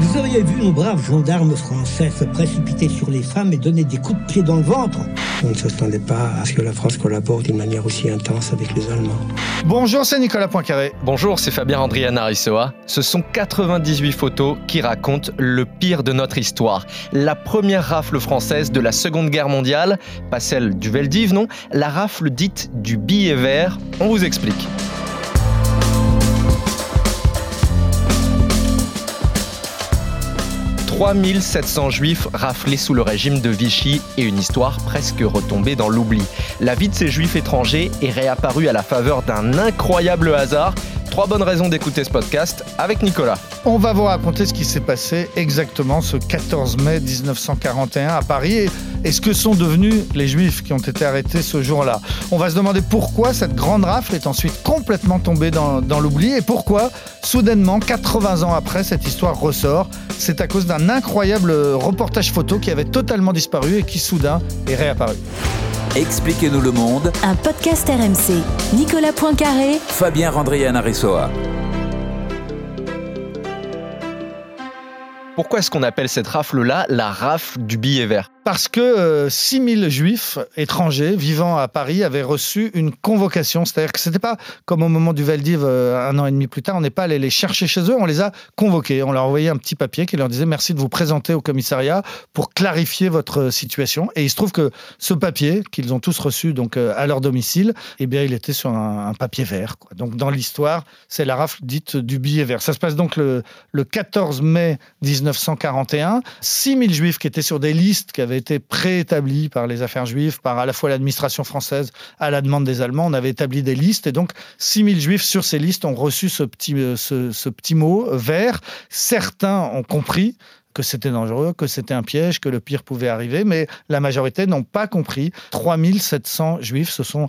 Vous auriez vu nos braves gendarmes français se précipiter sur les femmes et donner des coups de pied dans le ventre. On ne s'attendait pas à ce que la France collabore d'une manière aussi intense avec les Allemands. Bonjour, c'est Nicolas Poincaré. Bonjour, c'est Fabien Andriana Rissoa. Ce sont 98 photos qui racontent le pire de notre histoire. La première rafle française de la Seconde Guerre mondiale, pas celle du Veldiv, non, la rafle dite du billet vert. On vous explique. 3700 juifs raflés sous le régime de Vichy et une histoire presque retombée dans l'oubli. La vie de ces juifs étrangers est réapparue à la faveur d'un incroyable hasard Trois bonnes raisons d'écouter ce podcast avec Nicolas. On va vous raconter ce qui s'est passé exactement ce 14 mai 1941 à Paris et, ce que sont devenus les Juifs qui ont été arrêtés ce jour-là. On va se demander pourquoi cette grande rafle est ensuite complètement tombée dans, dans l'oubli et pourquoi, soudainement, 80 ans après, cette histoire ressort. C'est à cause d'un incroyable reportage photo qui avait totalement disparu et qui soudain est réapparu. Expliquez-nous le monde. Un podcast RMC. Nicolas Poincaré. Fabien Randrian Aressoa. Pourquoi est-ce qu'on appelle cette rafle-là la rafle du billet vert? Parce que 6000 euh, juifs étrangers vivant à Paris avaient reçu une convocation. C'est-à-dire que ce n'était pas comme au moment du Valdiv euh, un an et demi plus tard, on n'est pas allé les chercher chez eux, on les a convoqués. On leur a envoyé un petit papier qui leur disait merci de vous présenter au commissariat pour clarifier votre situation. Et il se trouve que ce papier, qu'ils ont tous reçu donc euh, à leur domicile, eh bien, il était sur un, papier vert. Donc dans l'histoire, c'est la rafle dite du billet vert. Ça se passe donc le, le 14 mai 1941. 6000 juifs qui étaient sur des listes qui avaient été préétabli par les affaires juives, par à la fois l'administration française à la demande des Allemands. On avait établi des listes et donc 6000 juifs sur ces listes ont reçu ce petit, euh, ce, petit mot vert. Certains ont compris que c'était dangereux, que c'était un piège, que le pire pouvait arriver, mais la majorité n'ont pas compris. 3700 juifs se sont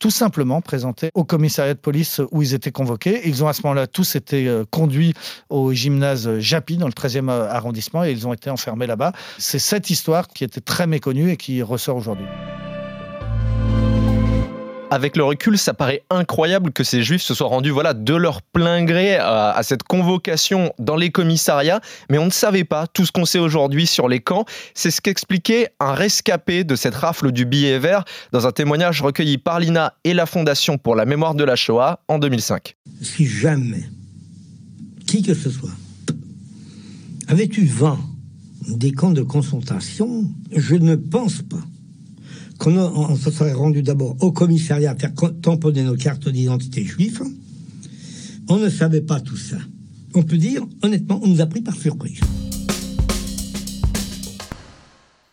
tout simplement présentés au commissariat de police où ils étaient convoqués. Ils ont à ce moment-là tous été euh, conduits au gymnase Japy dans le 13e euh, arrondissement et ils ont été enfermés là-bas. C'est cette histoire qui était très méconnue et qui ressort aujourd'hui. Avec le recul, ça paraît incroyable que ces juifs se soient rendus voilà, de leur plein gré à, cette convocation dans les commissariats, mais on ne savait pas tout ce qu'on sait aujourd'hui sur les camps. C'est ce qu'expliquait un rescapé de cette rafle du billet vert dans un témoignage recueilli par l'INA et la Fondation pour la mémoire de la Shoah en 2005. Si jamais, qui que ce soit, avait eu vent des camps de concentration, je ne pense pas qu'on se serait rendu d'abord au commissariat faire tamponner nos cartes d'identité juives. On ne savait pas tout ça. On peut dire, honnêtement, on nous a pris par surprise.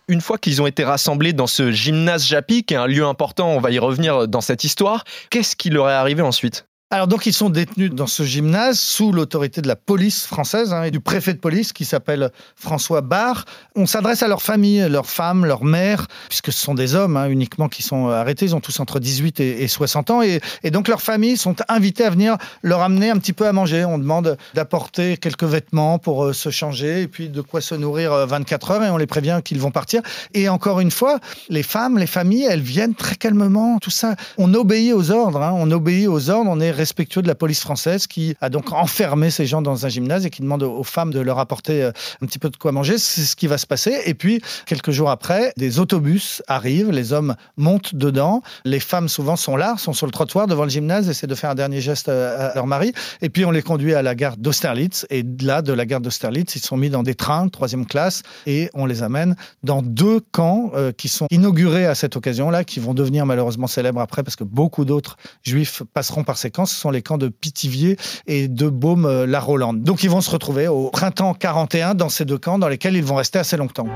Une fois qu'ils ont été rassemblés dans ce gymnase Japi, qui est un lieu important, on va y revenir dans cette histoire, qu'est-ce qui leur est arrivé ensuite? Alors donc ils sont détenus dans ce gymnase sous l'autorité de la police française hein, et du préfet de police qui s'appelle François Barre. On s'adresse à leurs familles, leurs femmes, leurs mères, puisque ce sont des hommes hein, uniquement qui sont arrêtés. Ils ont tous entre 18 et, 60 ans et, donc leurs familles sont invitées à venir leur amener un petit peu à manger. On demande d'apporter quelques vêtements pour euh, se changer et puis de quoi se nourrir 24 euh, heures et on les prévient qu'ils vont partir. Et encore une fois, les femmes, les familles, elles viennent très calmement. Tout ça, on obéit aux ordres. Hein, on obéit aux ordres. On est respectueux de la police française qui a donc enfermé ces gens dans un gymnase et qui demande aux femmes de leur apporter euh, un petit peu de quoi manger. C'est ce qui va se passer. Et puis, quelques jours après, des autobus arrivent, les hommes montent dedans, les femmes souvent sont là, sont sur le trottoir devant le gymnase, essaient de faire un dernier geste à leur mari. Et puis, on les conduit à la gare d'Austerlitz. Et là, de la gare d'Austerlitz, ils sont mis dans des trains, troisième classe, et on les amène dans deux camps euh, qui sont inaugurés à cette occasion-là, qui vont devenir malheureusement célèbres après parce que beaucoup d'autres juifs passeront par ces camps ce sont les camps de Pithiviers et de Baume-la-Rolande. Donc ils vont se retrouver au printemps 41 dans ces deux camps dans lesquels ils vont rester assez longtemps.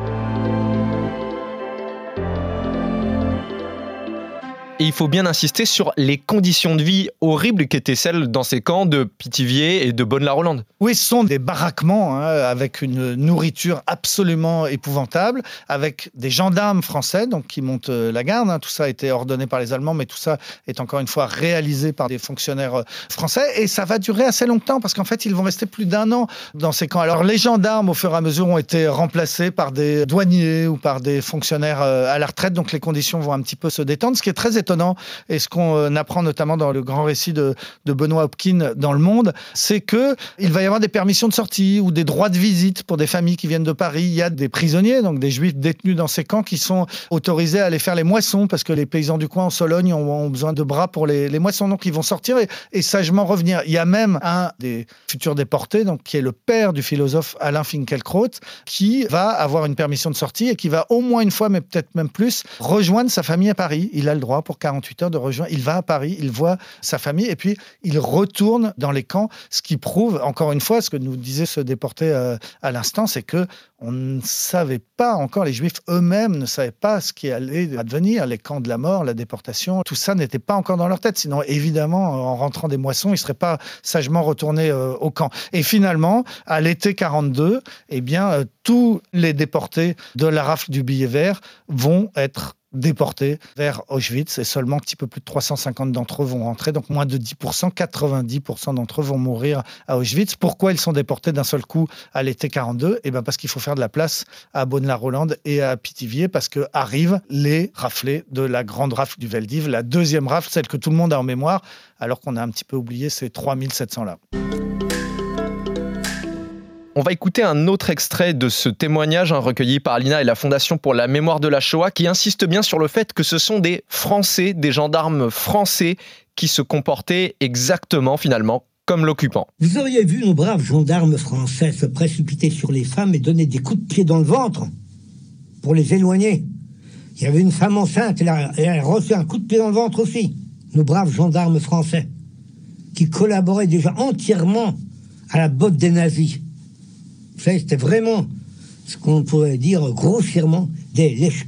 Et il faut bien insister sur les conditions de vie horribles qui étaient celles dans ces camps de Pithiviers et de Bonne-la-Rolande. Oui, ce sont des baraquements hein, avec une nourriture absolument épouvantable, avec des gendarmes français donc qui montent euh, la garde. Hein. Tout ça a été ordonné par les Allemands, mais tout ça est encore une fois réalisé par des fonctionnaires euh, français. Et ça va durer assez longtemps parce qu'en fait, ils vont rester plus d'un an dans ces camps. Alors, les gendarmes, au fur et à mesure, ont été remplacés par des douaniers ou par des fonctionnaires euh, à la retraite, donc les conditions vont un petit peu se détendre. Ce qui est très étonnant, et ce qu'on euh, apprend notamment dans le grand récit de, Benoît Hopkins dans Le Monde, c'est que il va y avoir des permissions de sortie ou des droits de visite pour des familles qui viennent de Paris. Il y a des prisonniers, donc des juifs détenus dans ces camps qui sont autorisés à aller faire les moissons parce que les paysans du coin en Sologne ont, besoin de bras pour les, moissons. Donc ils vont sortir et, sagement revenir. Il y a même un des futurs déportés, donc qui est le père du philosophe Alain Finkielkraut, qui va avoir une permission de sortie et qui va au moins une fois, mais peut-être même plus, rejoindre sa famille à Paris. Il a le droit pour 48 heures de rejoindre. Il va à Paris, il voit sa famille et puis il retourne dans les camps, ce qui prouve encore une fois ce que nous disait ce déporté euh, à l'instant, c'est que on ne savait pas encore, les Juifs eux-mêmes ne savaient pas ce qui allait advenir, les camps de la mort, la déportation, tout ça n'était pas encore dans leur tête. Sinon, évidemment, en rentrant des moissons, ils ne seraient pas sagement retournés euh, au camp. Et finalement, à l'été 42, eh bien, euh, tous les déportés de la rafle du billet vert vont être déportés vers Auschwitz et seulement un petit peu plus de 350 d'entre eux vont rentrer, donc moins de 10%, 90% d'entre eux vont mourir à Auschwitz. Pourquoi ils sont déportés d'un seul coup à l'été 42 Eh bien parce qu'il faut faire de la place à Bonne-la-Rolande et à Pithiviers parce que arrivent les raflés de la grande rafle du Veldiv, la deuxième rafle, celle que tout le monde a en mémoire, alors qu'on a un petit peu oublié ces 3700 là. On va écouter un autre extrait de ce témoignage hein, recueilli par Alina et la Fondation pour la mémoire de la Shoah qui insiste bien sur le fait que ce sont des Français, des gendarmes français qui se comportaient exactement finalement comme l'occupant. Vous auriez vu nos braves gendarmes français se précipiter sur les femmes et donner des coups de pied dans le ventre pour les éloigner. Il y avait une femme enceinte, a, elle a reçu un coup de pied dans le ventre aussi. Nos braves gendarmes français qui collaboraient déjà entièrement à la botte des nazis. C'était vraiment ce qu'on pourrait dire grossièrement des lèche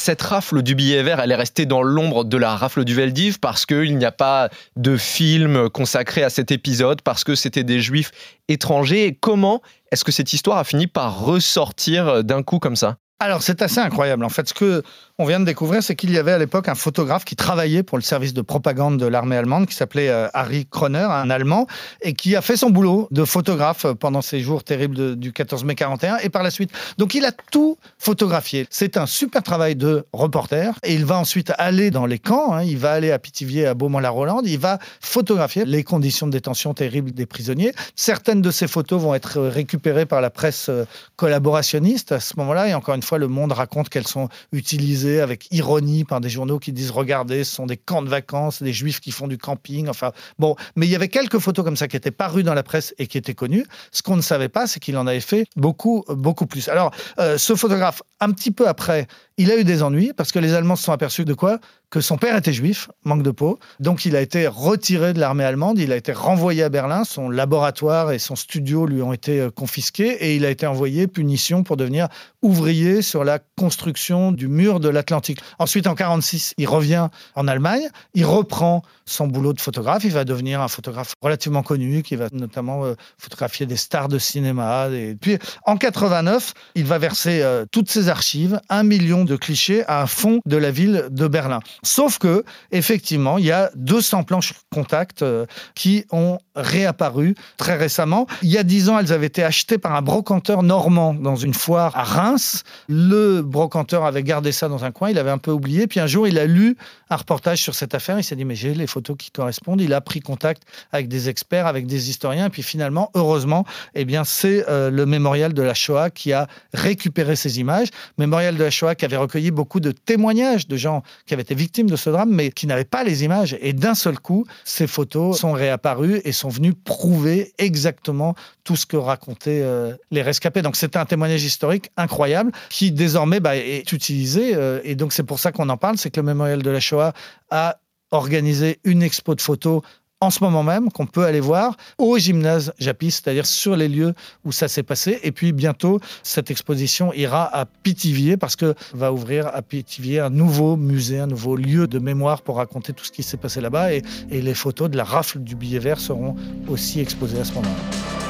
cette rafle du billet vert, elle est restée dans l'ombre de la rafle du Veldiv parce qu'il n'y a pas de film consacré à cet épisode, parce que c'était des juifs étrangers. comment est-ce que cette histoire a fini par ressortir d'un coup comme ça? Alors, c'est assez incroyable. En fait, ce que on vient de découvrir, c'est qu'il y avait à l'époque un photographe qui travaillait pour le service de propagande de l'armée allemande, qui s'appelait euh, Harry Kroner, un Allemand, et qui a fait son boulot de photographe pendant ces jours terribles du 14 mai 41 et par la suite. Donc, il a tout photographié. C'est un super travail de reporter, et il va ensuite aller dans les camps. Hein. Il va aller à Pithiviers, à Beaumont-la-Rolande. Il va photographier les conditions de détention terribles des prisonniers. Certaines de ces photos vont être récupérées par la presse euh, collaborationniste à ce moment-là, et encore une fois le Monde raconte qu'elles sont utilisées avec ironie par des journaux qui disent regardez, ce sont des camps de vacances, des juifs qui font du camping. Enfin, bon, mais il y avait quelques photos comme ça qui étaient parues dans la presse et qui étaient connues. Ce qu'on ne savait pas, c'est qu'il en avait fait beaucoup, beaucoup plus. Alors, euh, ce photographe, un petit peu après, il a eu des ennuis parce que les Allemands se sont aperçus de quoi? Que son père était juif, manque de peau. Donc il a été retiré de l'armée allemande, il a été renvoyé à Berlin, son laboratoire et son studio lui ont été euh, confisqués et il a été envoyé punition pour devenir ouvrier sur la construction du mur de l'Atlantique. Ensuite, en 1946, il revient en Allemagne, il reprend son boulot de photographe, il va devenir un photographe relativement connu qui va notamment euh, photographier des stars de cinéma. Et puis en 89, il va verser euh, toutes ses archives, un million clichés à fond de la ville de Berlin. Sauf que, effectivement, il y a 200 planches contact euh, qui ont réapparu très récemment. Il y a 10 ans, elles avaient été achetées par un brocanteur normand dans une foire à Reims. Le brocanteur avait gardé ça dans un coin, il avait un peu oublié. Puis un jour, il a lu un reportage sur cette affaire. Il s'est dit, mais j'ai les photos qui correspondent. Il a pris contact avec des experts, avec des historiens. Et puis finalement, heureusement, eh bien, c'est euh, le mémorial de la Shoah qui a récupéré ces images. Mémorial de la Shoah qui avait recueilli beaucoup de témoignages de gens qui avaient été victimes de ce drame, mais qui n'avaient pas les images. Et d'un seul coup, ces photos sont réapparues et sont venues prouver exactement tout ce que racontaient euh, les rescapés. Donc c'était un témoignage historique incroyable qui désormais bah, est utilisé. Euh, et donc c'est pour ça qu'on en parle, c'est que le mémorial de la Shoah a organisé une expo de photos en ce moment même, qu'on peut aller voir au gymnase Japis, c'est-à-dire sur les lieux où ça s'est passé. Et puis bientôt, cette exposition ira à Pithiviers parce que va ouvrir à Pithiviers un nouveau musée, un nouveau lieu de mémoire pour raconter tout ce qui s'est passé là-bas. Et, et les photos de la rafle du billet vert seront aussi exposées à ce moment-là.